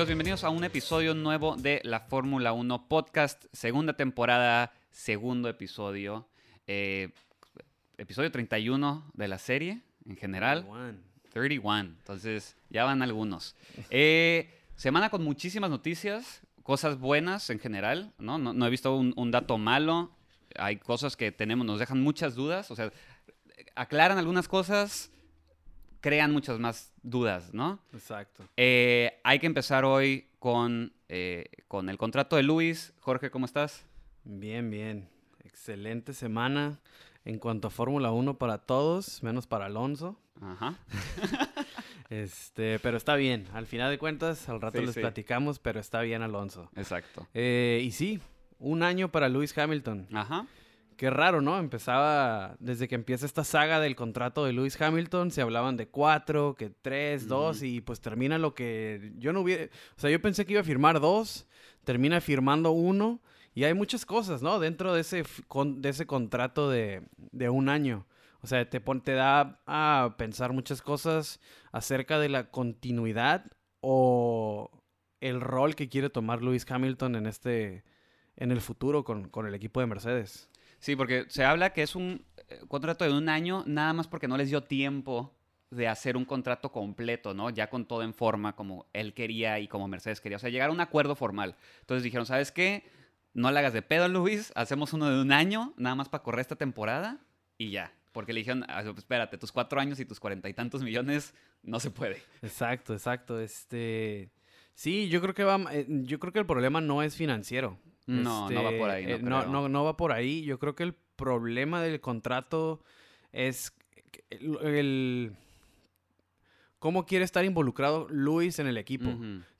amigos? Bienvenidos a un episodio nuevo de la Fórmula 1 Podcast, segunda temporada, segundo episodio, eh, episodio 31 de la serie en general. 31, entonces ya van algunos. Eh, semana con muchísimas noticias, cosas buenas en general, ¿no? No, he visto un, un, dato malo, hay cosas que tenemos, nos dejan muchas dudas, o sea, aclaran algunas cosas, crean muchas más dudas, ¿no? Exacto. Eh, hay que empezar hoy con, eh, con el contrato de Luis. Jorge, ¿cómo estás? Bien, bien. Excelente semana en cuanto a Fórmula 1 para todos, menos para Alonso. Ajá. este, pero está bien. Al final de cuentas, al rato les platicamos, pero está bien Alonso. Exacto. Eh, y sí, un año para Luis Hamilton. Ajá. Qué raro, ¿no? Empezaba, desde que empieza esta saga del contrato de Lewis Hamilton, se hablaban de cuatro, que tres, dos, y pues termina lo que yo no hubiera, o sea, yo pensé que iba a firmar dos, termina firmando uno, y hay muchas cosas, ¿no? Dentro de ese, de ese contrato de, de un año. O sea, te, te da a pensar muchas cosas acerca de la continuidad o el rol que quiere tomar Lewis Hamilton en este en el futuro con, con el equipo de Mercedes. Sí, porque se habla que es un eh, contrato de un año nada más porque no les dio tiempo de hacer un contrato completo, ¿no? Ya con todo en forma como él quería y como Mercedes quería. O sea, llegar a un acuerdo formal. Entonces dijeron, ¿sabes qué? No le hagas de pedo, Luis. Hacemos uno de un año, nada más para correr esta temporada y ya. Porque le dijeron, ah, espérate, tus cuatro años y tus cuarenta y tantos millones no se puede. Exacto, exacto. Este... Sí, yo creo que va, eh, yo creo que el problema no es financiero. No, no va por ahí. No, eh, no, no, va por ahí. Yo creo que el problema del contrato es el, cómo quiere estar involucrado Luis en el equipo.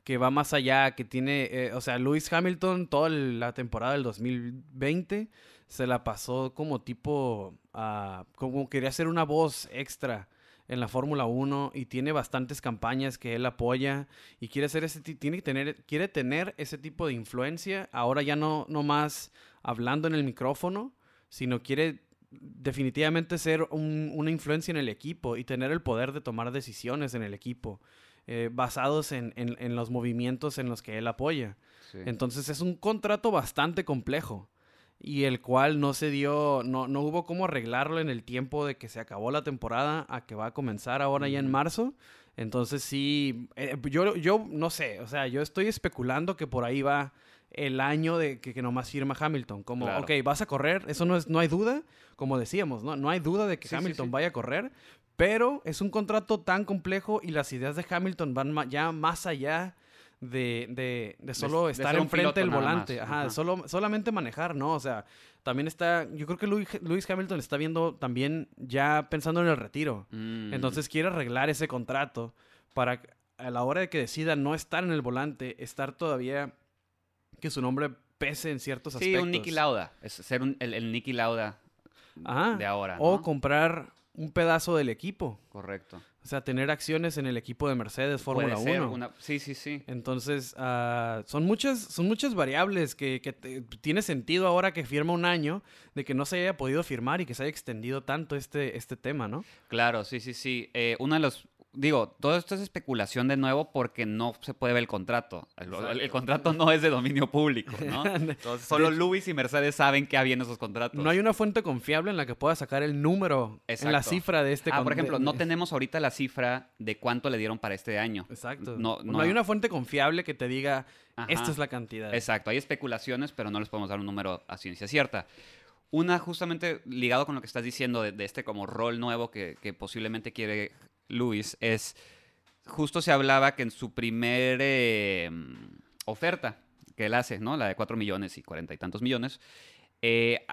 Que va más allá, que tiene, eh, o sea, Luis Hamilton toda la temporada del 2020 se la pasó como tipo, uh, como quería ser una voz extra en la Fórmula 1 y tiene bastantes campañas que él apoya y quiere hacer ese tiene que tener quiere tener ese tipo de influencia, ahora ya no no más hablando en el micrófono, sino quiere definitivamente ser una influencia en el equipo y tener el poder de tomar decisiones en el equipo, eh, basados en, en, los movimientos en los que él apoya. Entonces es un contrato bastante complejo y el cual no se dio, no, no hubo cómo arreglarlo en el tiempo de que se acabó la temporada a que va a comenzar ahora ya en marzo. Entonces sí, eh, yo, yo no sé, o sea, yo estoy especulando que por ahí va el año de que, que nomás firma Hamilton. Como, ok, vas a correr, eso no, es, no hay duda, como decíamos, ¿no? No hay duda de que Hamilton vaya a correr, pero es un contrato tan complejo y las ideas de Hamilton van ya más allá de, de, de solo estar enfrente del volante. Ajá, Solo, solamente manejar, ¿no? O sea, también está, yo creo que Luis, Hamilton está viendo también ya pensando en el retiro. Mm. Entonces quiere arreglar ese contrato para a la hora de que decida no estar en el volante, estar todavía que su nombre pese en ciertos aspectos. Sí, un Nicky Lauda, es ser el, el Nicky Lauda de ahora. O comprar un pedazo del equipo. Correcto. O sea, tener acciones en el equipo de Mercedes Fórmula 1. Sí, sí, sí. Entonces, uh, son, muchas, son muchas variables que, que tiene sentido ahora que firma un año de que no se haya podido firmar y que se haya extendido tanto este, este tema, ¿no? Claro, sí, sí, sí. Eh, uno de los digo, todo esto es especulación de nuevo porque no se puede ver el contrato. El, contrato no es de dominio público, ¿no? Entonces, solo Luis y Mercedes saben que había en esos contratos. No hay una fuente confiable en la que pueda sacar el número en la cifra de este contrato. Ah, por ejemplo, no tenemos ahorita la cifra de cuánto le dieron para este año. Exacto. No, no, hay una fuente confiable que te diga, esta es la cantidad. Exacto, hay especulaciones, pero no les podemos dar un número a ciencia cierta. Una justamente ligado con lo que estás diciendo de, este como rol nuevo que, que posiblemente quiere Luis es, justo se hablaba que en su primer eh, oferta que él hace, ¿no? La de 4 millones y cuarenta y tantos millones, eh,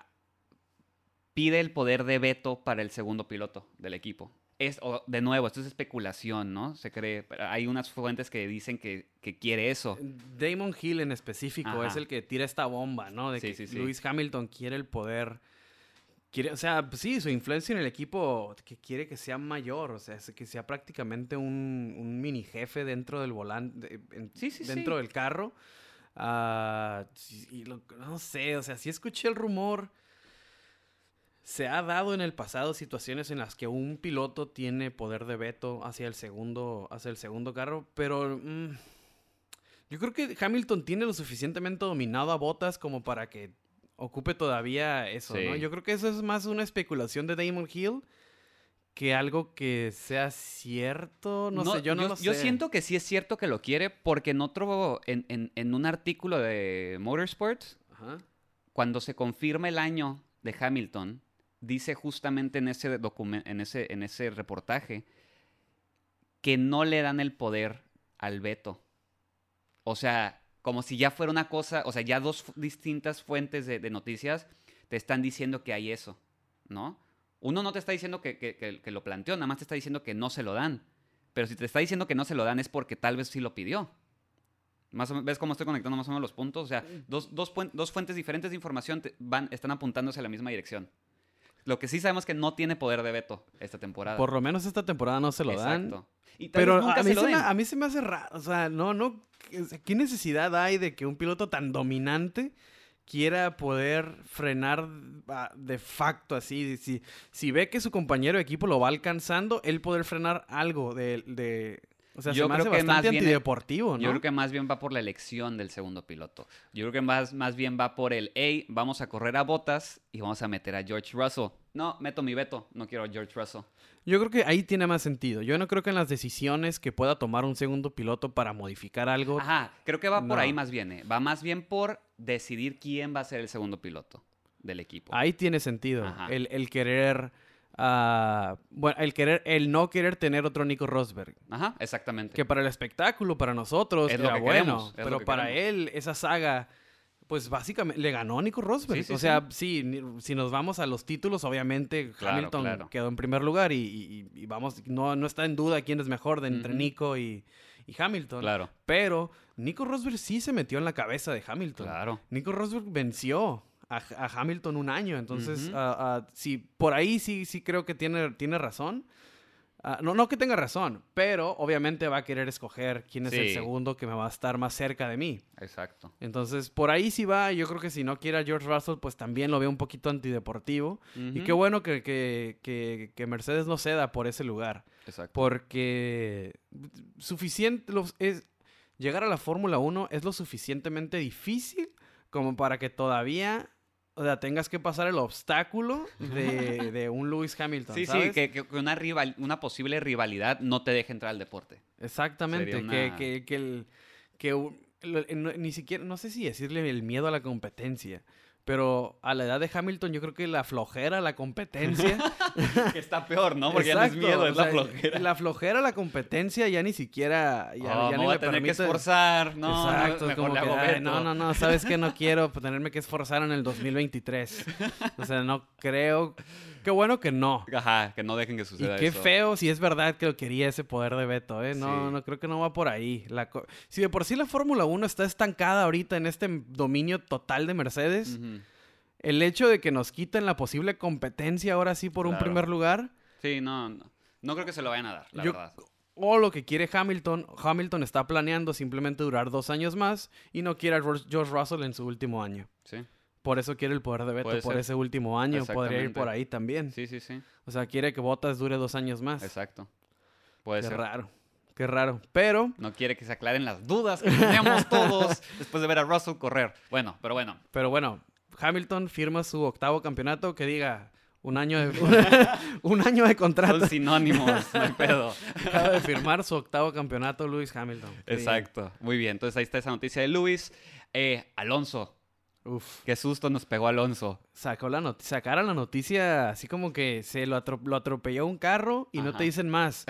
pide el poder de veto para el segundo piloto del equipo. Es, de nuevo, esto es especulación, ¿no? Se cree, hay unas fuentes que dicen que, quiere eso. Damon Hill en específico es el que tira esta bomba, ¿no? De que Luis Hamilton quiere el poder Quiere, o sea, pues sí, su influencia en el equipo que quiere que sea mayor, o sea, que sea prácticamente un, mini jefe dentro del volante, sí, sí, dentro del carro. Uh, y no sé, o sea, sí escuché el rumor. Se ha dado en el pasado situaciones en las que un piloto tiene poder de veto hacia el segundo, hacia el segundo carro, pero mm, Yo creo que Hamilton tiene lo suficientemente dominado a Botas como para que ocupe todavía eso, ¿no? Yo creo que eso es más una especulación de Damon Hill que algo que sea cierto. No, sé, yo no lo sé. yo siento que sí es cierto que lo quiere porque en otro, en, en- en un artículo de Motorsports, Ajá. cuando se confirma el año de Hamilton, dice justamente en ese, en ese, en ese reportaje que no le dan el poder al veto. O sea, como si ya fuera una cosa, o sea, ya dos distintas fuentes de, de noticias te están diciendo que hay eso, ¿no? Uno no te está diciendo que, que- que- que lo planteó, nada más te está diciendo que no se lo dan. Pero si te está diciendo que no se lo dan es porque tal vez sí lo pidió. Más o men- ¿Ves cómo estoy conectando más o menos los puntos? O sea, dos, dos, dos fuentes diferentes de información te- van, están apuntándose a la misma dirección. Lo que sí sabemos es que no tiene poder de veto esta temporada. Por lo menos esta temporada no se lo dan. Exacto. Y tal vez Pero nunca a mí, se lo se me, a mí se me hace raro. O sea, no, no. ¿Qué necesidad hay de que un piloto tan dominante quiera poder frenar ah, de facto así? Si, si ve que su compañero de equipo lo va alcanzando, él poder frenar algo de. de- o sea, Yo se me creo hace que más bien- antideportivo, ¿no? Yo creo que más bien va por la elección del segundo piloto. Yo creo que más, más bien va por el, hey, vamos a correr a botas y vamos a meter a George Russell. No, meto mi veto, no quiero a George Russell. Yo creo que ahí tiene más sentido. Yo no creo que en las decisiones que pueda tomar un segundo piloto para modificar algo. Ajá, creo que va por No. ahí más bien. eh. Va más bien por decidir quién va a ser el segundo piloto del equipo. Ahí tiene sentido. Ajá. El, el querer. Ah, bueno, el querer, el no querer tener otro Nico Rosberg. Ajá, exactamente. Que para el espectáculo, para nosotros, Es lo era que bueno. queremos, es lo pero que para queremos. él, esa saga, pues básicamente le ganó a Nico Rosberg. Sí, sí, o sea, sí, si nos vamos a los títulos, obviamente Claro, Hamilton claro. quedó en primer lugar y, y- y vamos, no, no está en duda quién es mejor de entre. Nico y, y Hamilton. Claro, Pero Nico Rosberg sí se metió en la cabeza de Hamilton. claro. Nico Rosberg venció a, a Hamilton un año, entonces ah, ah, sí, por ahí sí, sí creo que tiene, tiene razón. No, no que tenga razón, pero obviamente va a querer escoger quién es el segundo que me va a estar más cerca de mí. Exacto. Entonces, por ahí sí va. Yo creo que si no quiere a George Russell, pues también lo veo un poquito antideportivo. Y Ujú. qué bueno que, que- que- que Mercedes no ceda por ese lugar. Exacto. Porque suficiente los- es, llegar a la Fórmula 1 es lo suficientemente difícil como para que todavía o sea, tengas que pasar el obstáculo de, de un Lewis Hamilton. Sí, ¿sabes? sí, que, una, rival, una posible rivalidad no te deje entrar al deporte. Exactamente. Que, que, que, el- que u- lo- no- ni siquiera, no sé si decirle el miedo a la competencia. Pero a la edad de Hamilton, yo creo que la flojera, la competencia. que está peor, ¿no? Porque ya no es miedo, es la flojera. La flojera, la competencia, ya ni siquiera. Ya, Oh, ya me voy a tener que esforzar. No, Exacto, no, como que, "Ay, veto". no, no, no, sabes que no quiero tenerme que esforzar en el 2023. O sea, no creo. Qué bueno que no. Ajá, que no dejen que Y suceda qué eso. feo si es verdad que quería ese poder de veto, ¿eh? No, Sí. no creo que no va por ahí. La si de por sí la Fórmula 1 está estancada ahorita en este dominio total de Mercedes, el hecho de que nos quiten la posible competencia ahora sí por un primer lugar, Sí, no, no. No creo que se lo vayan a dar, la Yo- verdad. o lo que quiere Hamilton, Hamilton está planeando simplemente durar dos años más y no quiere a George Russell en su último año. Sí, Por eso quiere el poder de veto Puede por ese último año. Podría ir por ahí también. sí, sí, sí. O sea, quiere que Bottas dure dos años más. Exacto. Puede Qué ser. raro. Qué raro. Pero, No quiere que se aclaren las dudas que teníamos todos después de ver a Russell correr. Bueno, pero bueno. pero bueno, Hamilton firma su octavo campeonato que diga un año de, un año de contrato. Son sinónimos, no hay pedo. Acaba de firmar su octavo campeonato Lewis Hamilton. Exacto. Muy bien. Entonces ahí está esa noticia de Luis. Eh, Alonso. Uf. Qué susto nos pegó Alonso. Sacó la sacaron la noticia así como que se lo, atro- lo atropelló un carro y no te dicen más.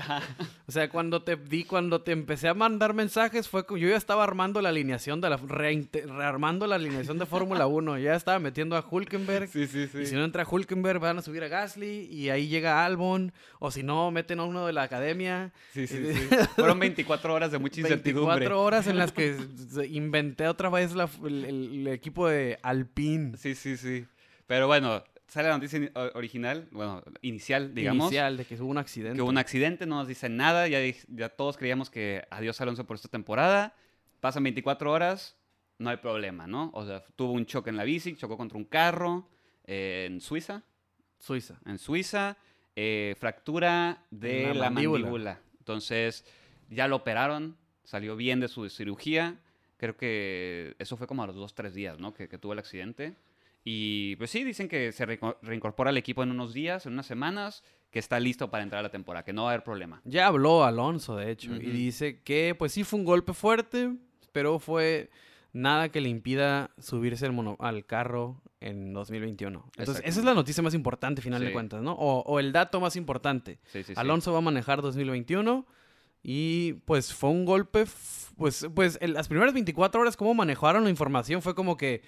O sea, cuando te vi, cuando te empecé a mandar mensajes, fue yo ya estaba armando la alineación de la rearmando la alineación de Fórmula 1. Ya estaba metiendo a Hulkenberg. Sí, sí, sí. Y si no entra Hulkenberg, van a subir a Gasly y ahí llega Albon. O si no, meten a uno de la academia. Sí, sí, sí. Fueron 24 horas de mucha incertidumbre. 24 horas en las que inventé otra vez la- el, el equipo de Alpine. Sí, sí, sí. Pero bueno, sale la noticia original, bueno, inicial, digamos. Inicial, de que hubo un accidente. Que hubo un accidente, no nos dicen nada, ya, ya todos creíamos que adiós Alonso por esta temporada. Pasan 24 horas, no hay problema, ¿no? O sea, tuvo un choque en la bici, chocó contra un carro eh, en Suiza, Suiza. en Suiza, eh, fractura de la la, mandíbula. mandíbula. Entonces, ya lo operaron, salió bien de su cirugía. Creo que eso fue como a los dos, tres días, ¿no? Que, que tuvo el accidente. Y pues sí, dicen que se reincorpora al equipo en unos días, en unas semanas, que está listo para entrar a la temporada, que no va a haber problema. Ya habló Alonso, de hecho, y dice que pues sí fue un golpe fuerte, pero fue nada que le impida subirse al, al carro en 2021. Entonces, esa es la noticia más importante, final de cuentas, ¿no? O, el dato más importante. Alonso va a manejar 2021 y pues fue un golpe, pues, pues en las primeras 24 horas, cómo manejaron la información, fue como que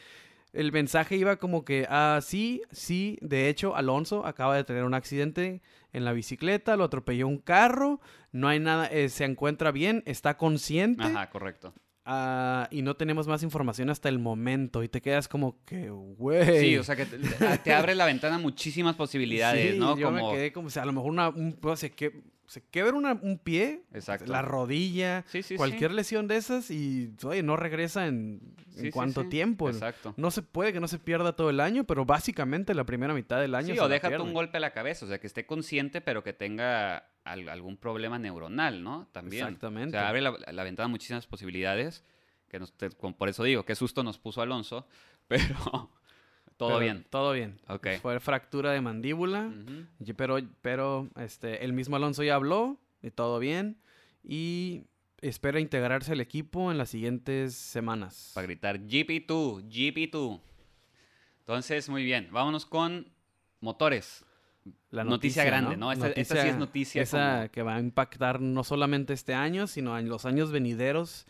el mensaje iba como que, ah, sí, sí, de hecho, Alonso acaba de tener un accidente en la bicicleta, lo atropelló un carro, no hay nada, eh, se encuentra bien, está consciente. Ajá, correcto. Ah, y no tenemos más información hasta el momento y te quedas como que, güey. Sí, o sea que te, abre la ventana muchísimas posibilidades, ¿no? Yo me quedé como, o sea, a lo mejor una, un, que se quebra un pie, la rodilla, cualquier lesión de esas y oye, no regresa en, en cuánto tiempo. Exacto. No se puede que no se pierda todo el año, pero básicamente la primera mitad del año. Sí, o déjate un golpe a la cabeza, o sea, que esté consciente, pero que tenga algún problema neuronal, ¿no? También. Exactamente. O sea, abre la, ventana muchísimas posibilidades. Que por eso digo, qué susto nos puso Alonso, pero todo bien. Todo bien. Okay. Fue fractura de mandíbula, pero, pero este, el mismo Alonso ya habló y todo bien. Y espera integrarse al equipo en las siguientes semanas. Para gritar GP2, GP2. Entonces, muy bien. Vámonos con motores. La noticia, grande, ¿no? Esta, sí es noticia. Esa que va a impactar no solamente este año, sino en los años venideros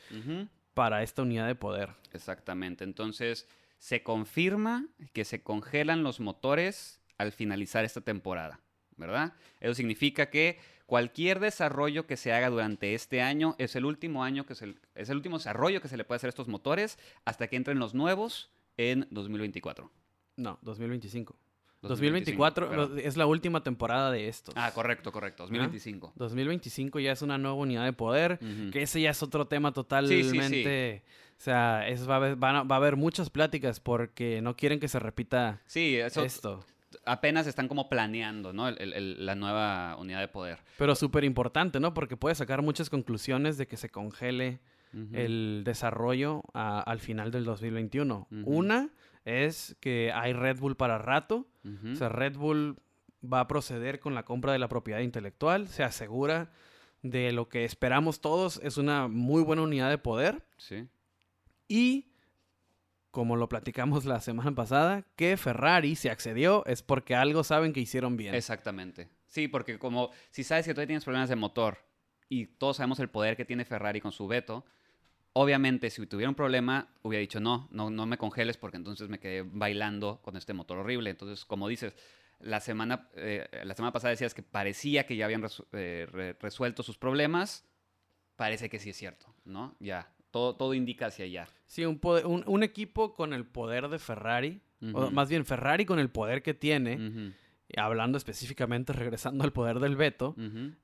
para esta unidad de poder. Exactamente. Entonces, se confirma que se congelan los motores al finalizar esta temporada, ¿verdad? Eso significa que cualquier desarrollo que se haga durante este año es el último año que se, es el último desarrollo que se le puede hacer a estos motores hasta que entren los nuevos en 2024. No, 2025. 2024 es la última temporada de estos. Ah, correcto, correcto. 2025. 2025 ya es una nueva unidad de poder, que ese ya es otro tema totalmente... O sea, es, va, a haber, va, a haber muchas pláticas porque no quieren que se repita sí, esto. Apenas están como planeando, ¿no? la nueva unidad de poder. Pero súper importante, ¿no? Porque puede sacar muchas conclusiones de que se congele el desarrollo al final del 2021. Una es que hay Red Bull para rato. O sea, Red Bull va a proceder con la compra de la propiedad intelectual. Se asegura de lo que esperamos todos. Es una muy buena unidad de poder. Sí. Y, como lo platicamos la semana pasada, que Ferrari se accedió es porque algo saben que hicieron bien. Exactamente. Sí, porque como si sabes que todavía tienes problemas de motor y todos sabemos el poder que tiene Ferrari con su veto, Obviamente, si tuviera un problema, hubiera dicho no, no, no me congeles porque entonces me quedé bailando con este motor horrible. Entonces, como dices, la semana, eh, la semana pasada decías que parecía que ya habían eh, resuelto sus problemas. Parece que sí es cierto, ¿no? Ya, todo, todo indica hacia allá. Sí, un, un, equipo con el poder de Ferrari, o más bien Ferrari con el poder que tiene. hablando específicamente, regresando al poder del veto,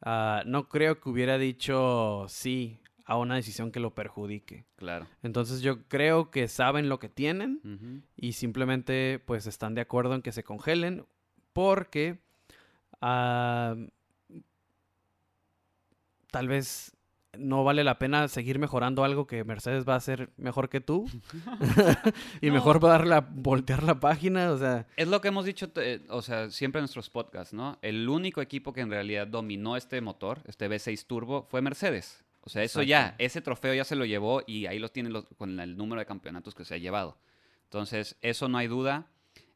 ah, no creo que hubiera dicho sí, a una decisión que lo perjudique. Claro. Entonces yo creo que saben lo que tienen y simplemente pues están de acuerdo en que se congelen porque ah, tal vez no vale la pena seguir mejorando algo que Mercedes va a hacer mejor que tú. y mejor va a darle voltear la página, o sea. Es lo que hemos dicho, eh, o sea, siempre en nuestros podcasts, ¿no? El único equipo que en realidad dominó este motor, este V6 Turbo, fue Mercedes. O sea, eso ya, ese trofeo ya se lo llevó y ahí lo tiene con el número de campeonatos que se ha llevado. Entonces, eso no hay duda.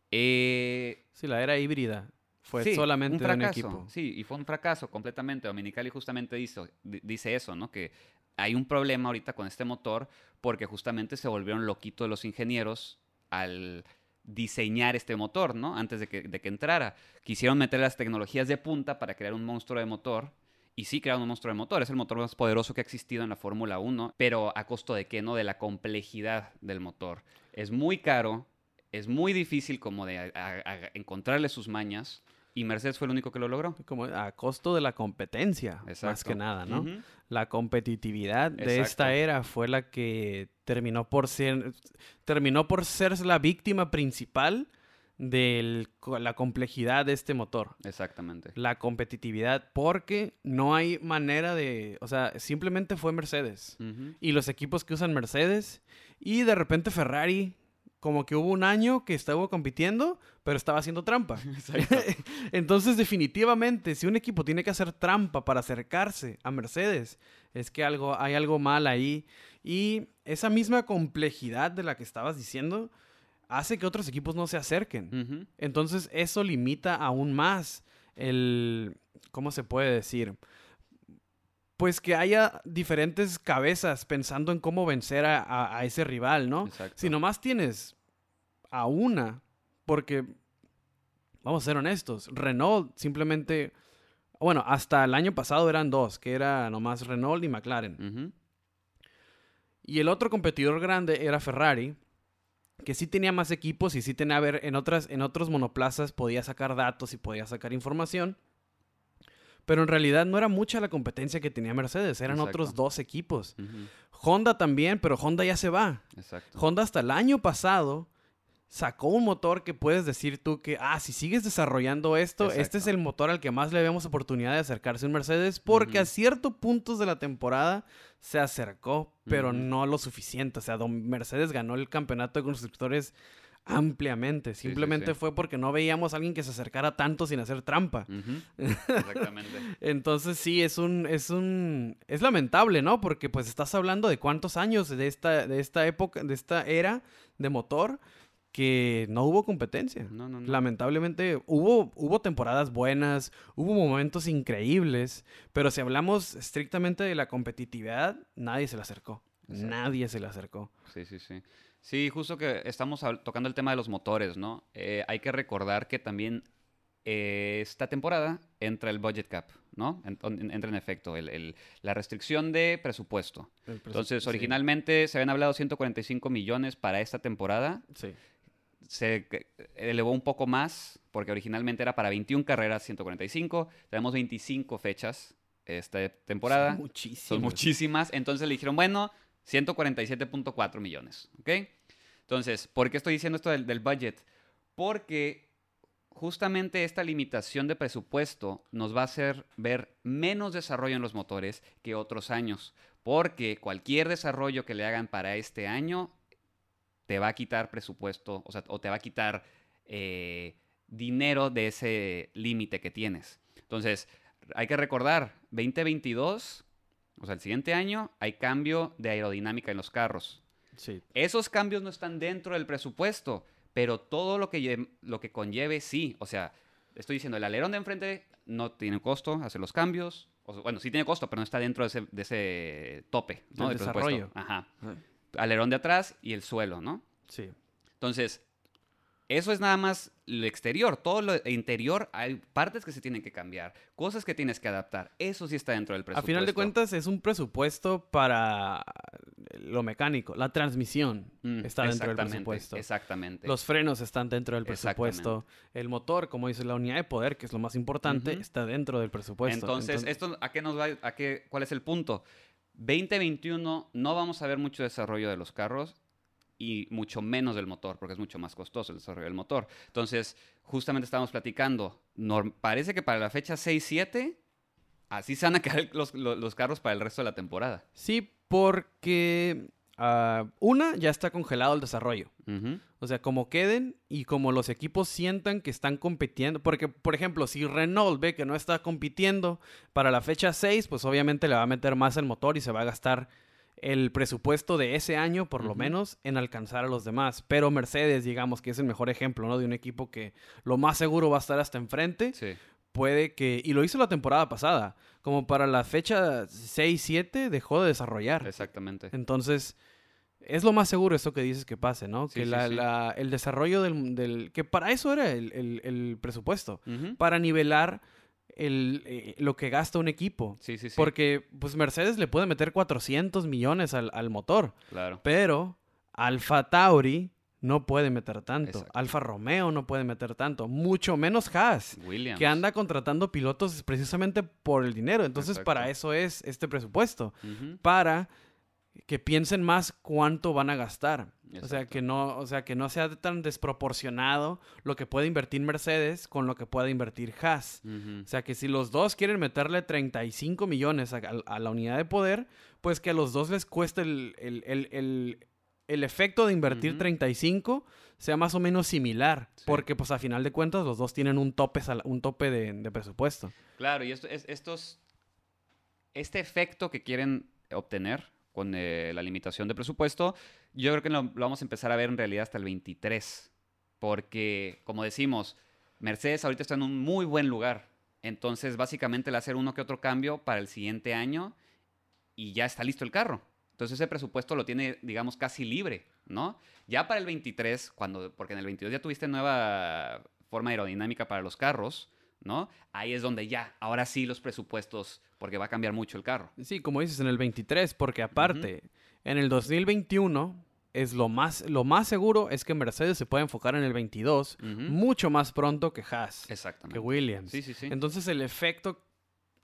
Eh, sí, la era híbrida fue solamente un, fracaso, equipo. Sí, y fue un fracaso completamente. Dominicali justamente dice, dice eso, ¿no? Que hay un problema ahorita con este motor porque justamente se volvieron loquitos los ingenieros al diseñar este motor, ¿no? Antes de que, de que entrara. Quisieron meter las tecnologías de punta para crear un monstruo de motor y sí crearon un monstruo de motor. Es el motor más poderoso que ha existido en la Fórmula 1, pero a costo de qué, ¿no? De la complejidad del motor. Es muy caro, es muy difícil como de encontrarle sus mañas. Y Mercedes fue el único que lo logró. Como a costo de la competencia, más que nada, ¿no? La competitividad de esta era fue la que terminó por ser, terminó por ser la víctima principal de la complejidad de este motor. Exactamente. La competitividad, porque no hay manera de, o sea, simplemente fue Mercedes. Y los equipos que usan Mercedes, y de repente Ferrari, como que hubo un año que estaba compitiendo, pero estaba haciendo trampa. Entonces, definitivamente, si un equipo tiene que hacer trampa para acercarse a Mercedes, es que algo, hay algo mal ahí. Y esa misma complejidad de la que estabas diciendo, hace que otros equipos no se acerquen. Entonces eso limita aún más el, ¿cómo se puede decir? Pues que haya diferentes cabezas pensando en cómo vencer a, ese rival, ¿no? Si nomás tienes a una, porque, vamos a ser honestos, Renault simplemente, bueno, hasta el año pasado eran dos, que era nomás Renault y McLaren. Y el otro competidor grande era Ferrari, que sí tenía más equipos y sí tenía, a ver, en, otras, en otros monoplazas podía sacar datos y podía sacar información. Pero en realidad no era mucha la competencia que tenía Mercedes, eran otros dos equipos. Honda también, pero Honda ya se va. Honda hasta el año pasado sacó un motor que puedes decir tú que, ah, si sigues desarrollando esto, este es el motor al que más le vemos oportunidad de acercarse a un Mercedes, porque a ciertos puntos de la temporada se acercó, pero no lo suficiente. O sea, Mercedes ganó el campeonato de constructores ampliamente. Simplemente fue porque no veíamos a alguien que se acercara tanto sin hacer trampa. Exactamente. Entonces sí, es un, es un, es lamentable, ¿no? Porque pues estás hablando de cuántos años de esta, de esta época, de esta era de motor que no hubo competencia. Lamentablemente hubo, hubo temporadas buenas, hubo momentos increíbles, pero si hablamos estrictamente de la competitividad, nadie se le acercó. Nadie se le acercó. Sí, sí, sí. Sí, justo que estamos tocando el tema de los motores, ¿no? Eh, hay que recordar que también eh, esta temporada entra el budget cap, ¿no? entra en efecto la restricción de presupuesto. Entonces, originalmente se habían hablado 145 millones para esta temporada. Sí se elevó un poco más, porque originalmente era para 21 carreras, 145. Tenemos 25 fechas esta temporada. Son muchísimas. Son muchísimas. Entonces le dijeron, bueno, 147.4 millones. ¿Ok? Entonces, ¿por qué estoy diciendo esto del, del budget? Porque justamente esta limitación de presupuesto nos va a hacer ver menos desarrollo en los motores que otros años. Porque cualquier desarrollo que le hagan para este año te va a quitar presupuesto, o sea, o te va a quitar eh, dinero de ese límite que tienes. Entonces, hay que recordar, 2022, o sea, el siguiente año, hay cambio de aerodinámica en los carros. Sí. Esos cambios no están dentro del presupuesto, pero todo lo que, lo que conlleve, sí. O sea, estoy diciendo, el alerón de enfrente no tiene costo hacer los cambios. O, bueno, sí tiene costo, pero no está dentro de ese, tope, ¿no? El desarrollo. Ajá alerón de atrás y el suelo, ¿no? Sí. Entonces, eso es nada más lo exterior. Todo lo interior hay partes que se tienen que cambiar, cosas que tienes que adaptar. Eso sí está dentro del presupuesto. A final de cuentas es un presupuesto para lo mecánico. La transmisión mm, está dentro del presupuesto. Exactamente. Los frenos están dentro del presupuesto. El motor, como dice la unidad de poder, que es lo más importante, está dentro del presupuesto. Entonces, esto a qué nos va a qué cuál es el punto? 2021 no vamos a ver mucho desarrollo de los carros y mucho menos del motor, porque es mucho más costoso el desarrollo del motor. Entonces, justamente estábamos platicando, parece que para la fecha 6-7, así se van a quedar los, carros para el resto de la temporada. Sí, porque Ah, una, ya está congelado el desarrollo. O sea, como queden y como los equipos sientan que están compitiendo. Porque, por ejemplo, si Renault ve que no está compitiendo para la fecha 6, pues obviamente le va a meter más el motor y se va a gastar el presupuesto de ese año, por lo menos, en alcanzar a los demás. Pero Mercedes, digamos que es el mejor ejemplo, ¿no? De un equipo que lo más seguro va a estar hasta enfrente. Sí. Puede que... Y lo hizo la temporada pasada. Como para la fecha 6-7 dejó de desarrollar. Exactamente. Entonces es lo más seguro eso que dices que pase, ¿no? que el desarrollo del, Que para eso era el, presupuesto. Para nivelar el, eh, lo que gasta un equipo. Sí, sí, sí. Porque, pues, Mercedes le puede meter 400 millones al, motor. Claro. Pero Alfa Tauri no puede meter tanto. Alfa Romeo no puede meter tanto. Mucho menos Haas. Que anda contratando pilotos precisamente por el dinero. Entonces, para eso es este presupuesto. Para que piensen más cuánto van a gastar. O sea, que no, o sea, que no sea tan desproporcionado lo que puede invertir Mercedes con lo que puede invertir Haas. O sea, que si los dos quieren meterle 35 millones a, la unidad de poder, pues que a los dos les cueste el, el, efecto de invertir 35 sea más o menos similar. Porque, pues, a final de cuentas, los dos tienen un tope, un tope de, presupuesto. Claro, y esto, es, estos, este efecto que quieren obtener con eh, la limitación de presupuesto, yo creo que lo, vamos a empezar a ver en realidad hasta el 23. Porque, como decimos, Mercedes ahorita está en un muy buen lugar. Entonces, básicamente, le hacer uno que otro cambio para el siguiente año y ya está listo el carro. Entonces, ese presupuesto lo tiene, digamos, casi libre, ¿no? Ya para el 23, cuando, porque en el 22 ya tuviste nueva forma aerodinámica para los carros, ¿no? Ahí es donde ya, ahora sí los presupuestos, porque va a cambiar mucho el carro. Sí, como dices, en el 23, porque aparte, en el 2021 es lo más, lo más seguro es que Mercedes se pueda enfocar en el 22 mucho más pronto que Haas, Exactamente. que Williams. Sí, sí, sí. Entonces el efecto,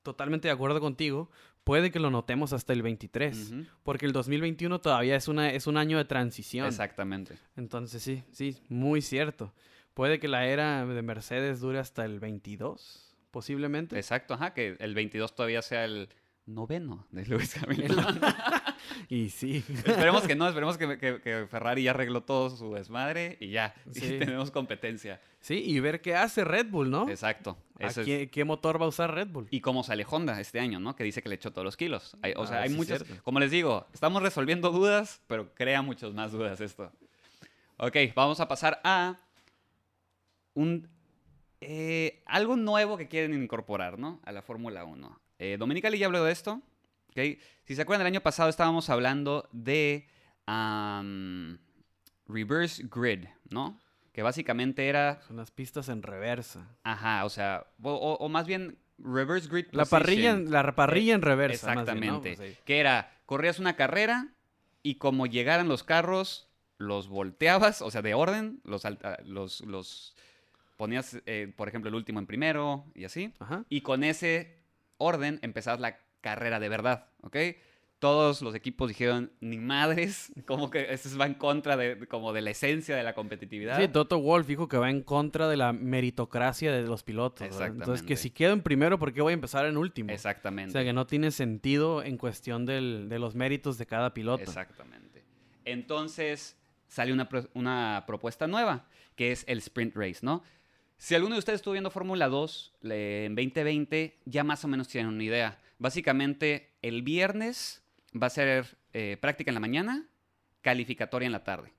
totalmente de acuerdo contigo, puede que lo notemos hasta el 23, porque el 2021 todavía es, una, es un año de transición. Exactamente. Entonces sí, sí, muy cierto. Puede que la era de Mercedes dure hasta el 22, posiblemente. Exacto, ajá, que el 22 todavía sea el noveno de Lewis Hamilton. y sí. esperemos que no, esperemos que, Ferrari ya arregló todo su desmadre y ya, tenemos competencia. Sí, y ver qué hace Red Bull, ¿no? Exacto. qué, motor va a usar Red Bull? Y cómo sale Honda este año, ¿no? Que dice que le echó todos los kilos. o sea, ah, hay muchas... Como les digo, estamos resolviendo dudas, pero crea muchas más dudas esto. Ok, vamos a pasar a un, eh, algo nuevo que quieren incorporar, ¿no? A la Fórmula 1. Eh, Dominicali ya habló de esto. ¿okay? Si se acuerdan, el año pasado estábamos hablando de reverse grid, ¿no? Que básicamente era... Son las pistas en reversa. Ajá, o sea, o, más bien reverse grid. La parrilla, la parrilla en reversa. Exactamente. Pues que era, corrías una carrera y como llegaran los carros, los volteabas, o sea, de orden, los, los, los ponías, eh, por ejemplo, el último en primero y así. Y con ese orden empezabas la carrera de verdad, ¿ok? Todos los equipos dijeron, ni madres, como que eso va en contra de, como de la esencia de la competitividad. Sí, Toto Wolf dijo que va en contra de la meritocracia de los pilotos. Entonces, que si quedo en primero, ¿por qué voy a empezar en último? Exactamente. O sea, que no tiene sentido en cuestión del, de los méritos de cada piloto. Exactamente. Entonces, sale una, una propuesta nueva, que es el sprint race, ¿no? Si alguno de ustedes estuvo viendo Fórmula 2 en 2020, ya más o menos tienen una idea. Básicamente, el viernes va a ser eh, práctica en la mañana, calificatoria en la tarde.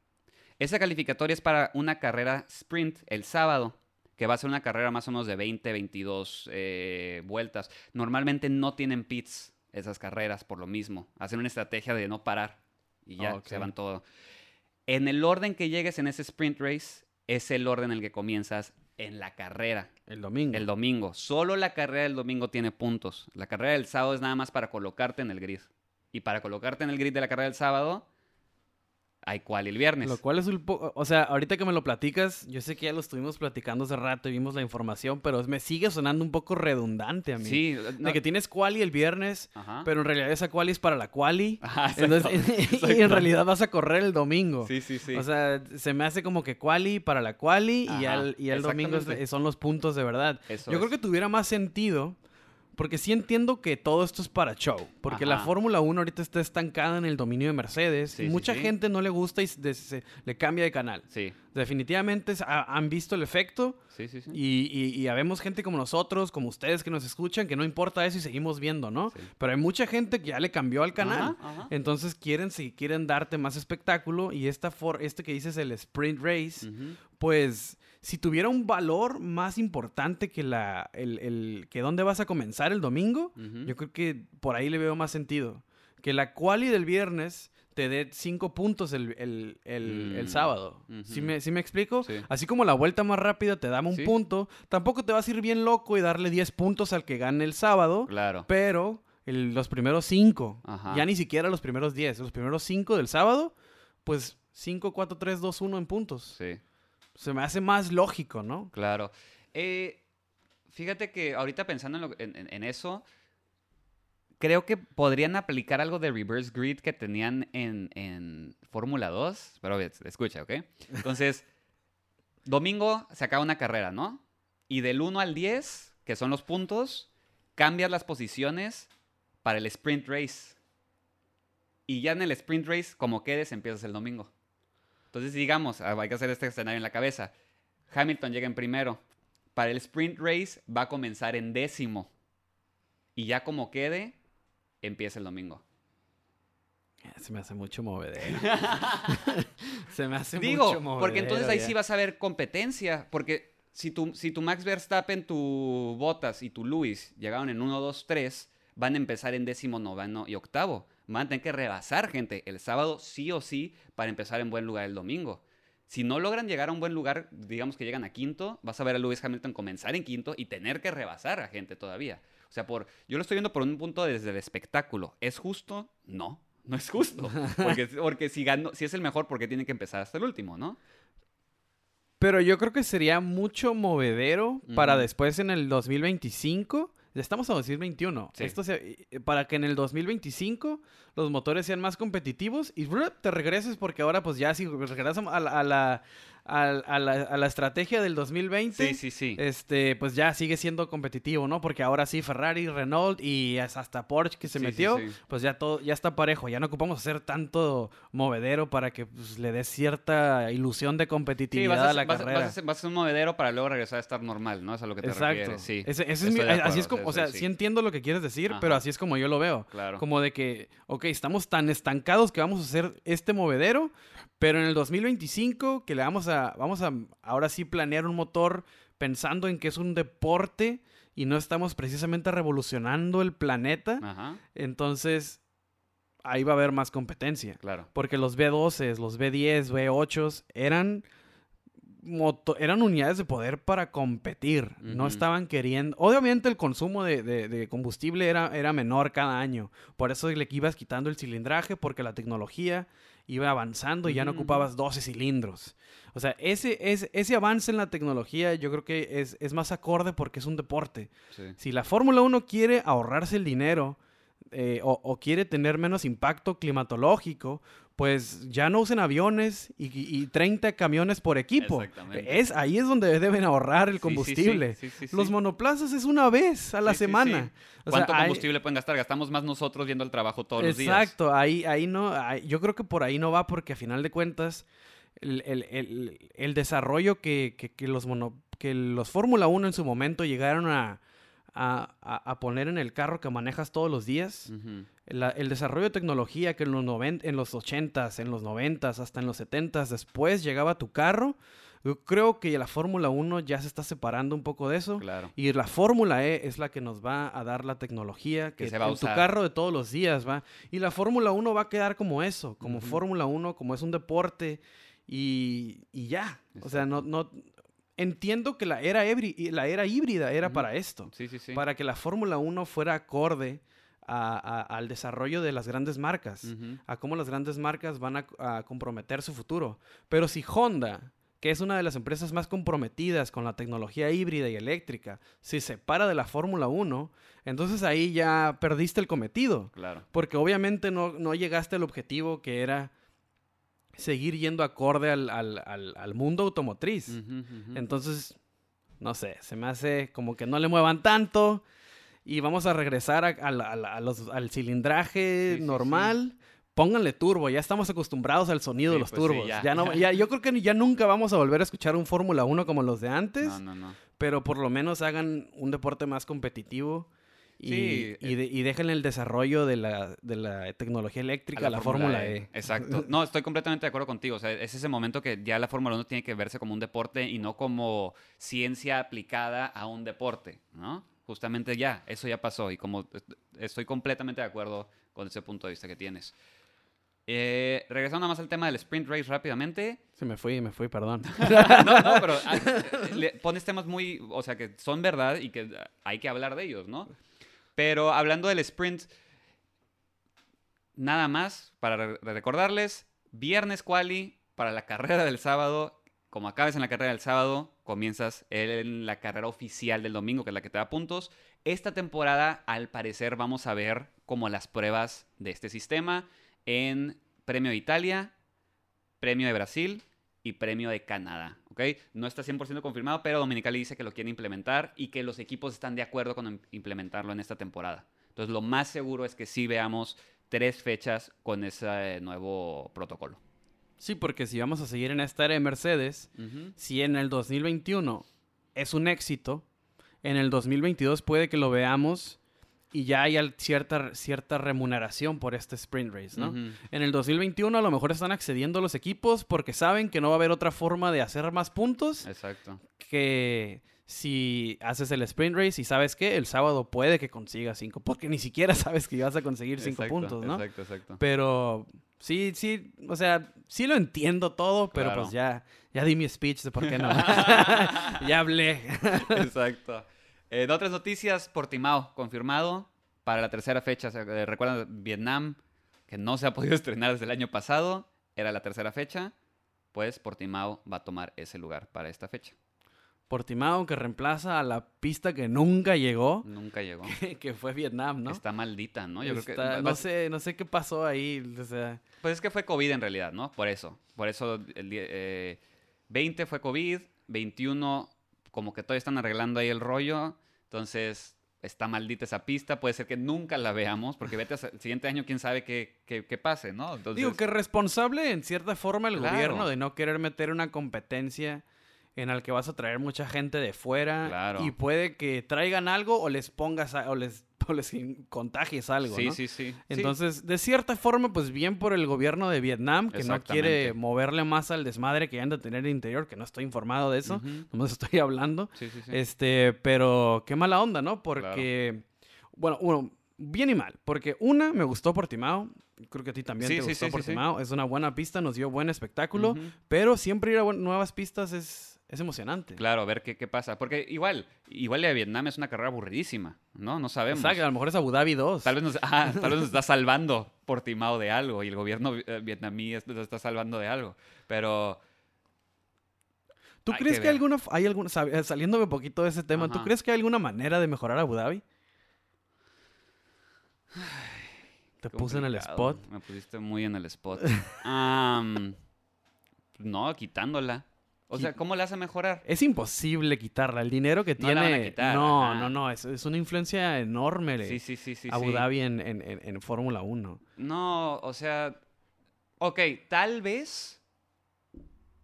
Esa calificatoria es para una carrera sprint el sábado, que va a ser una carrera más o menos de 20, 22 eh, vueltas. Normalmente no tienen pits esas carreras por lo mismo. Hacen una estrategia de no parar y ya se van todo. En el orden que llegues en ese sprint race, es el orden en el que comienzas en la carrera. El domingo. El domingo. Solo la carrera del domingo tiene puntos. La carrera del sábado es nada más para colocarte en el grid. Y para colocarte en el grid de la carrera del sábado, hay cual el viernes. Lo cual es un poco, o sea, ahorita que me lo platicas, yo sé que ya lo estuvimos platicando hace rato y vimos la información, pero me sigue sonando un poco redundante a mí. Sí. De que tienes quali el viernes, pero en realidad esa quali es para la quali. y en realidad vas a correr el domingo. Sí, sí, sí. O sea, se me hace como que quali para la quali y, al, y el domingo son los puntos de verdad. yo creo que tuviera más sentido porque sí entiendo que todo esto es para show. Porque la Fórmula 1 ahorita está estancada en el dominio de Mercedes. y mucha gente no le gusta y se, le cambia de canal. Sí. Definitivamente han visto el efecto. Sí, sí, sí. Y, y, habemos gente como nosotros, como ustedes que nos escuchan, que no importa eso y seguimos viendo, ¿no? Pero hay mucha gente que ya le cambió al canal. Entonces quieren, si quieren darte más espectáculo. Y esta for, este que dices, el sprint race, pues si tuviera un valor más importante que la el, que dónde vas a comenzar el domingo, yo creo que por ahí le veo más sentido. Que la quali del viernes te dé cinco puntos el, mm. sábado. ¿Sí, me, explico? Así como la vuelta más rápida te da un punto, tampoco te vas a ir bien loco y darle 10 puntos al que gane el sábado. Claro. Pero los primeros cinco, ya ni siquiera los primeros 10, los primeros cinco del sábado, pues 5, 4, 3, 2, 1 en puntos. Sí se me hace más lógico, ¿no? Claro. Eh, fíjate que ahorita pensando en, eso, creo que podrían aplicar algo de reverse grid que tenían en, en Fórmula 2. Pero escucha, ¿ok? Entonces, domingo se acaba una carrera, ¿no? Y del 1 al 10, que son los puntos, cambias las posiciones para el sprint race. Y ya en el sprint race, como quedes, empiezas el domingo. Entonces, digamos, ah, hay que hacer este escenario en la cabeza. Hamilton llega en primero. Para el sprint race va a comenzar en décimo. Y ya como quede, empieza el domingo. Se me hace mucho movedero. Se me hace Digo, mucho movedero. porque entonces ahí ya. sí vas a ver competencia. Porque si tu, si tu Max Verstappen, tu Bottas y tu Lewis llegaron en 1, 2, 3, van a empezar en décimo, noveno y octavo. Van a tener que rebasar gente el sábado sí o sí para empezar en buen lugar el domingo. Si no logran llegar a un buen lugar, digamos que llegan a quinto, vas a ver a Lewis Hamilton comenzar en quinto y tener que rebasar a gente todavía. O sea, por, yo lo estoy viendo por un punto desde el espectáculo. ¿Es justo? No, no es justo. Porque, porque si, si es el mejor, ¿por qué tiene que empezar hasta el último, no? Pero yo creo que sería mucho movedero para después en el 2025. Estamos en 2021. Sí. Esto se- eh, para que en el 2025 los motores sean más competitivos y te regreses porque ahora pues ya si regresas a la, a la, a a la, a la estrategia del 2020, Sí, sí, sí. este, pues ya sigue siendo competitivo, ¿no? Porque ahora sí Ferrari, Renault y hasta Porsche que se Sí, metió, sí. pues ya todo ya está parejo. Ya no ocupamos hacer tanto movedero para que pues, le dé cierta ilusión de competitividad a, a la vas carrera. vas a ser- vas a ser un movedero para luego regresar a estar normal, ¿no? Es a lo que te Exacto. refieres, sí. Ese- ese es Estoy mi- de así es como, o sea, sí, entiendo lo que quieres decir, pero así es como yo lo veo. Claro. Como de que, ok, estamos tan estancados que vamos a hacer este movedero, pero en el 2025 que le vamos a, vamos a ahora sí planear un motor pensando en que es un deporte y no estamos precisamente revolucionando el planeta, Ajá, entonces ahí va a haber más competencia. claro. Porque los B12, los B10, B8 eran, moto- eran unidades de poder para competir. No estaban queriendo. Obviamente el consumo de, de- de combustible era, era menor cada año. Por eso le ibas quitando el cilindraje, porque la tecnología iba avanzando y ya no ujú. ocupabas 12 cilindros. O sea, ese, ese, ese avance en la tecnología yo creo que es, es más acorde porque es un deporte. Sí. Si la Fórmula 1 quiere ahorrarse el dinero eh, o, o quiere tener menos impacto climatológico, pues ya no usen aviones y, y- y 30 camiones por equipo. Exactamente. Es, ahí es donde deben ahorrar el combustible. sí, sí, sí. Los monoplazas es una vez a la semana. sea, ¿Cuánto hay- combustible pueden gastar? Gastamos más nosotros yendo al trabajo todos los días. Exacto, ahí, ahí no, ahí- yo creo que por ahí no va porque a final de cuentas el, el- el- el desarrollo que, que- que los mono- que los Fórmula 1 en su momento llegaron a, a- a- a poner en el carro que manejas todos los días, la- el desarrollo de tecnología que en los, noven- en los 80s, en los 90s, hasta en los 70s después llegaba a tu carro, yo creo que la Fórmula 1 ya se está separando un poco de eso. Claro. Y la Fórmula E es la que nos va a dar la tecnología que, se va a en tu usar. carro de todos los días va. Y la Fórmula 1 va a quedar como eso, como. Fórmula 1, como es un deporte y, y ya. O sea, no, no entiendo que la era, híbri- la era híbrida era para esto, Sí, sí, sí. para que la Fórmula 1 fuera acorde a- a- al desarrollo de las grandes marcas a cómo las grandes marcas van a, a comprometer su futuro. Pero si Honda, que es una de las empresas más comprometidas con la tecnología híbrida y eléctrica, se separa de la Fórmula 1, entonces ahí ya perdiste el cometido. Claro. Porque obviamente no, no llegaste al objetivo que era seguir yendo acorde al, al- al- al mundo automotriz. Entonces, no sé, se me hace como que no le muevan tanto y vamos a regresar a, los- al cilindraje Sí, sí, normal. Pónganle turbo, ya estamos acostumbrados al sonido de los pues turbos. ya. ya. no, ya, yo creo que ya nunca vamos a volver a escuchar un Fórmula 1 como los de antes, No, no, no. pero por lo menos hagan un deporte más competitivo y, Sí, y, de- y dejen el desarrollo de la, de la tecnología eléctrica a la, Fórmula E. Exacto. No, estoy completamente de acuerdo contigo. O sea, es ese momento que ya la Fórmula 1 tiene que verse como un deporte y no como ciencia aplicada a un deporte, ¿no? Justamente ya, eso ya pasó y como est- estoy completamente de acuerdo con ese punto de vista que tienes. Eh, regresando nada más al tema del sprint race rápidamente. Se me fui, me fui, perdón. no, no, pero ah, le pones temas muy, o sea, que son verdad y que hay que hablar de ellos, ¿no? Pero hablando del sprint, nada más para re- recordarles, viernes quali para la carrera del sábado como acabes en la carrera del sábado, comienzas en la carrera oficial del domingo, que es la que te da puntos. Esta temporada, al parecer, vamos a ver como las pruebas de este sistema en Premio de Italia, Premio de Brasil y Premio de Canadá. No está 100% confirmado, pero Dominicali dice que lo quiere implementar y que los equipos están de acuerdo con implementarlo en esta temporada. Entonces, lo más seguro es que sí veamos tres fechas con ese nuevo protocolo. Sí, porque si vamos a seguir en esta era de Mercedes, si en el 2021 es un éxito, en el 2022 puede que lo veamos y ya hay cierta, cierta remuneración por este sprint race, ¿no? En el 2021 a lo mejor están accediendo los equipos porque saben que no va a haber otra forma de hacer más puntos. Exacto. Que si haces el sprint race y sabes que el sábado puede que consigas cinco, porque ni siquiera sabes que vas a conseguir cinco puntos, ¿no? Exacto, exacto. Pero sí, sí, o sea, sí lo entiendo todo, pero pues ya, ya di mi speech de por qué no. ya hablé. exacto. En otras noticias, Portimao confirmado para la tercera fecha. Eh, recuerdan Vietnam, que no se ha podido estrenar desde el año pasado, era la tercera fecha. Pues Portimao va a tomar ese lugar para esta fecha. Portimao que reemplaza a la pista que nunca llegó. Nunca llegó. Que, fue Vietnam, ¿no? Está maldita, ¿no? Yo creo que, no, sé, no sé qué pasó ahí. Pues es que fue COVID en realidad, ¿no? Por eso. Por eso el eh, 20 fue COVID, 21 como que todavía están arreglando ahí el rollo. Entonces está maldita esa pista. Puede ser que nunca la veamos, porque vete al siguiente año, quién sabe qué, qué, pase, ¿no? Digo que responsable en cierta forma el gobierno de no querer meter una competencia en el que vas a traer mucha gente de fuera y puede que traigan algo o les pongas o les o les contagies algo, sí, Sí, sí, Entonces, de cierta forma, pues bien por el gobierno de Vietnam, que no quiere moverle más al desmadre que han de tener el interior, que no estoy informado de eso, no estoy hablando. Sí, sí, sí. Este, pero qué mala onda, ¿no? Porque, bueno, uno, bien y mal, porque una, me gustó Portimao, creo que a ti también te gustó Portimao, es una buena pista, nos dio buen espectáculo, pero siempre ir a nuevas pistas es es emocionante. Claro, a ver qué, qué pasa. Porque igual, igual de Vietnam es una carrera aburridísima, ¿no? No sabemos. Exacto, a lo mejor es Abu Dhabi 2. Tal vez nos, tal vez nos está salvando Portimao de algo y el gobierno eh, vietnamí nos está salvando de algo. Pero... ¿Tú crees que, hay alguna, hay alguna, eh, saliéndome un poquito de ese tema, ¿tú crees que hay alguna manera de mejorar Abu Dhabi? Te puse en el spot. Me pusiste muy en el spot. no, quitándola. O sea, ¿cómo le hace mejorar? Es imposible quitarla. El dinero que tiene. no, no, no. Es, una influencia enorme. Sí, sí, sí, sí. Abu Dhabi en, en, Fórmula 1. No, o sea. Ok, tal vez.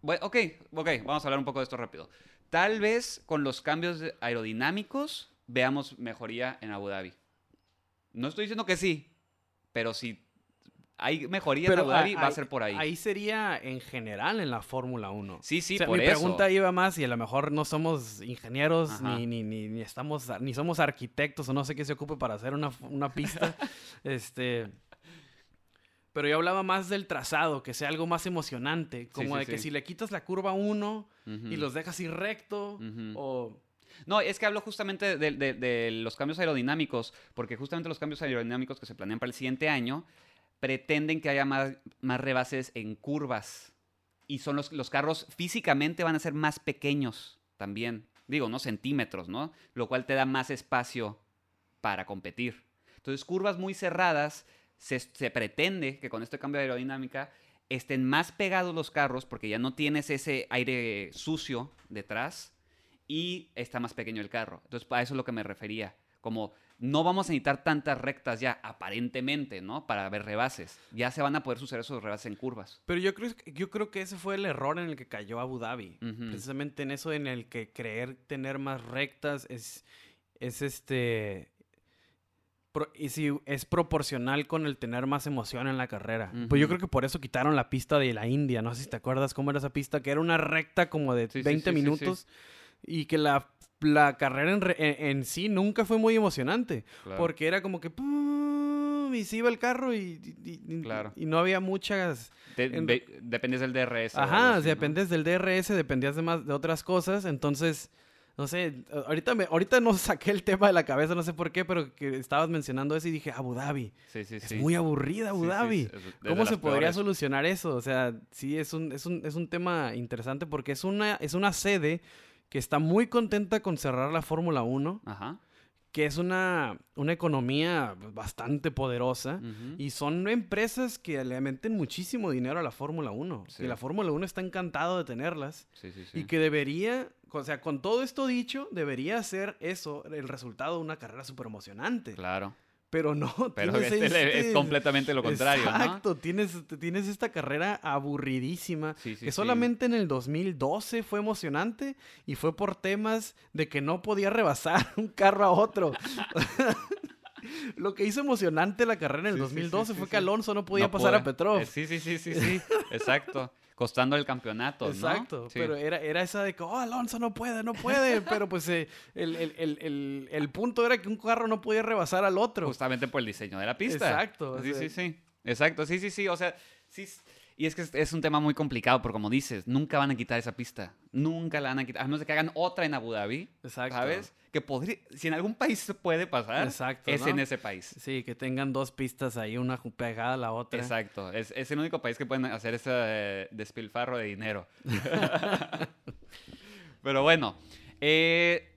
Bueno, ok, ok, vamos a hablar un poco de esto rápido. Tal vez con los cambios aerodinámicos veamos mejoría en Abu Dhabi. No estoy diciendo que sí, pero si hay Abu Dhabi, va a ser por ahí. Ahí sería en general en la Fórmula 1. Sí, sí, por por mi pregunta iba más y a lo mejor no somos ingenieros ni, ni, ni, estamos ni somos arquitectos o no sé qué se ocupe para hacer una, pista. este pero yo hablaba más del trazado, que sea algo más emocionante, como de que si le quitas la curva 1 y los dejas ir recto o no, es que hablo justamente de, de, los cambios aerodinámicos, porque justamente los cambios aerodinámicos que se planean para el siguiente año pretenden que haya más, más rebases en curvas. Y son los, los carros físicamente van a ser más pequeños también. Digo, ¿no? Centímetros, ¿no? Lo cual te da más espacio para competir. Entonces, curvas muy cerradas, se, se, pretende que con este cambio de aerodinámica estén más pegados los carros porque ya no tienes ese aire sucio detrás y está más pequeño el carro. Entonces, a eso es lo que me refería. Como no vamos a necesitar tantas rectas ya, aparentemente, ¿no? Para ver rebases. Ya se van a poder suceder esos rebases en curvas. Pero yo creo, yo creo que ese fue el error en el que cayó Abu Dhabi. Precisamente en eso en el que creer tener más rectas es, es este... y si es proporcional con el tener más emoción en la carrera. Pues yo creo que por eso quitaron la pista de la India. No sé si te acuerdas cómo era esa pista, que era una recta como de 20 minutos y que la la carrera en, sí nunca fue muy emocionante. Porque era como que ¡pum! y se iba el carro y, y, no había muchas. dependías del DRS. Ajá, dependes del DRS, dependías de, más, de otras cosas. Entonces, no sé, ahorita, me, ahorita no saqué el tema de la cabeza, no sé por qué, pero que estabas mencionando eso y dije, Abu Dhabi. Sí, sí, Es sí. muy aburrida Abu Dhabi. es- de ¿Cómo se podría peores. solucionar eso? O sea, sí, es un, es un, es un tema interesante porque es una, es una sede que está muy contenta con cerrar la Fórmula 1, Ajá. que es una, una economía bastante poderosa. Y son empresas que le meten muchísimo dinero a la Fórmula 1. Sí. Y la Fórmula 1 está encantado de tenerlas. Sí, sí, sí. Y que debería, o sea, con todo esto dicho, debería ser eso el resultado de una carrera súper emocionante. Claro. Pero no, Pero tienes este este- es completamente lo contrario, ¿no? Exacto, tienes, tienes esta carrera aburridísima. Sí, sí, que sí. solamente en el 2012 fue emocionante y fue por temas de que no podía rebasar un carro a otro. Lo que hizo emocionante la carrera en el Sí, sí, sí, 2012 sí, fue que Alonso no podía No pasar a. Petrov. Eh, Sí, sí, sí, sí, sí. Exacto. Costando el campeonato, ¿no? Exacto, Sí. pero era, era esa de que, oh, Alonso no puede, no puede, pero pues eh, el, el- el- el- el punto era que un carro no podía rebasar al otro. Justamente por el diseño de la pista. Exacto, o Sí, sea- sí, sí. Exacto, sí, sí, sí. O sea, sí. Y es que es, un tema muy complicado, porque como dices, nunca van a quitar esa pista. Nunca la van a quitar. A menos de que hagan otra en Abu Dhabi. Exacto. ¿Sabes? Que podría. Si en algún país se puede pasar, Exacto, es ¿no? en ese país. Sí, que tengan dos pistas ahí, una pegada a la otra. Exacto. Es, es el único país que pueden hacer ese eh, despilfarro de dinero. Pero bueno. eh,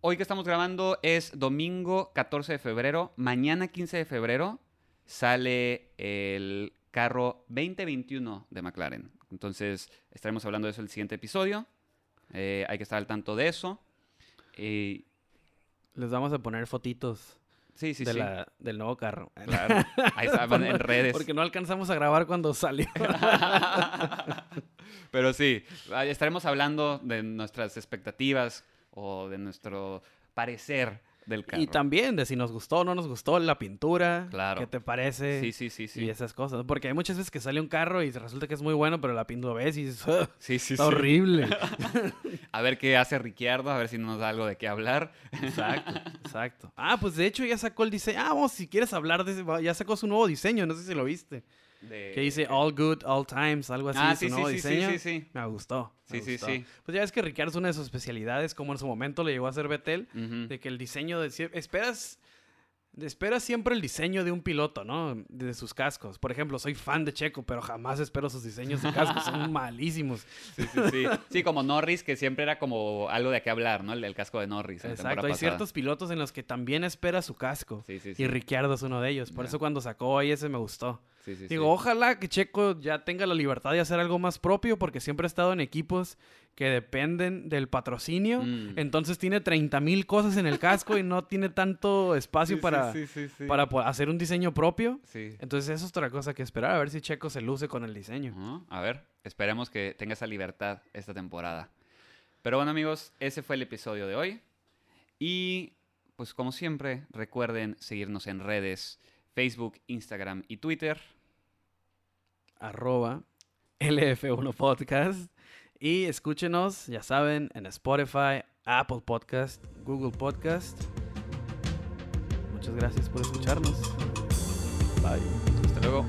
hoy que estamos grabando es domingo 14 de febrero. Mañana 15 de febrero sale el carro 2021 de McLaren. Entonces estaremos hablando de eso en el siguiente episodio. Eh, hay que estar al tanto de eso. Eh, Les vamos a poner fotitos sí, sí, de sí. la- del nuevo carro. Claro. Ahí estaban en redes. Porque no alcanzamos a grabar cuando salió. Pero sí, estaremos hablando de nuestras expectativas o de nuestro parecer del carro. y también de si nos gustó o no nos gustó la pintura. Claro. ¿Qué te parece? Sí, sí, sí, sí. Y esas cosas. Porque hay muchas veces que sale un carro y resulta que es muy bueno, pero la pintura ves y dices, "Ugh, Sí, sí, está sí. horrible. A ver qué hace Ricciardo, a ver si nos da algo de qué hablar. exacto, exacto. Ah, pues de hecho ya sacó el diseño. Ah, vamos, si quieres hablar de ese, ya sacó su nuevo diseño, no sé si lo viste. De- Que dice All Good, All Times, algo así, Ah, su sí, sí, nuevo sí, diseño. sí, sí. Me gustó. me Sí, sí, gustó. sí. Pues ya ves que Ricciardo es una de sus especialidades, como en su momento le llegó a hacer Vettel, Ujú. de que el diseño de... Esperas... Esperas siempre el diseño de un piloto, ¿no? De sus cascos. Por ejemplo, soy fan de Checo, pero jamás espero sus diseños de cascos. Son malísimos. Sí, sí, sí. Sí, como Norris, que siempre era como algo de qué hablar, ¿no? El, el casco de Norris. Exacto. Hay ciertos pilotos en los que también espera su casco. Sí, sí, sí. Y Ricciardo es uno de ellos. Por eso cuando sacó ahí ese me gustó. Sí, sí, Digo, sí. ojalá que Checo ya tenga la libertad de hacer algo más propio porque siempre ha estado en equipos que dependen del patrocinio. Mm. Entonces tiene 30 mil cosas en el casco y no tiene tanto espacio para, para hacer un diseño propio. Entonces eso es otra cosa que esperar, a ver si Checo se luce con el diseño. A ver, esperemos que tenga esa libertad esta temporada. Pero bueno amigos, ese fue el episodio de hoy. Y pues como siempre, recuerden seguirnos en redes, Facebook, Instagram y Twitter. Arroba LF1 Podcast. Y escúchenos, ya saben, en Spotify, Apple Podcast, Google Podcast. Muchas gracias por escucharnos. Bye. Hasta luego.